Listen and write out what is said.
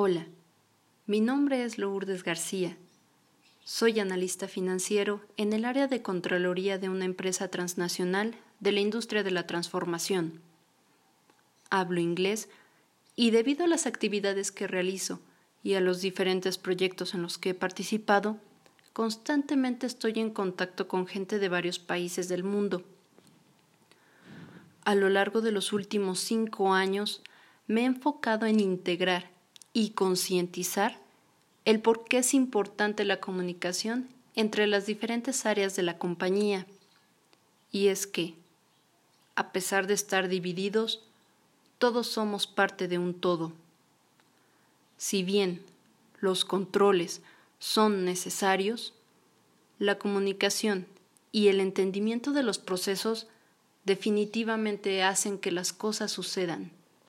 Hola, mi nombre es Lourdes García. Soy analista financiero en el área de Contraloría de una empresa transnacional de la industria de la transformación. Hablo inglés y debido a las actividades que realizo y a los diferentes proyectos en los que he participado, constantemente estoy en contacto con gente de varios países del mundo. A lo largo de los últimos cinco años me he enfocado en integrar y concientizar el por qué es importante la comunicación entre las diferentes áreas de la compañía. Y es que, a pesar de estar divididos, todos somos parte de un todo. Si bien los controles son necesarios, la comunicación y el entendimiento de los procesos definitivamente hacen que las cosas sucedan.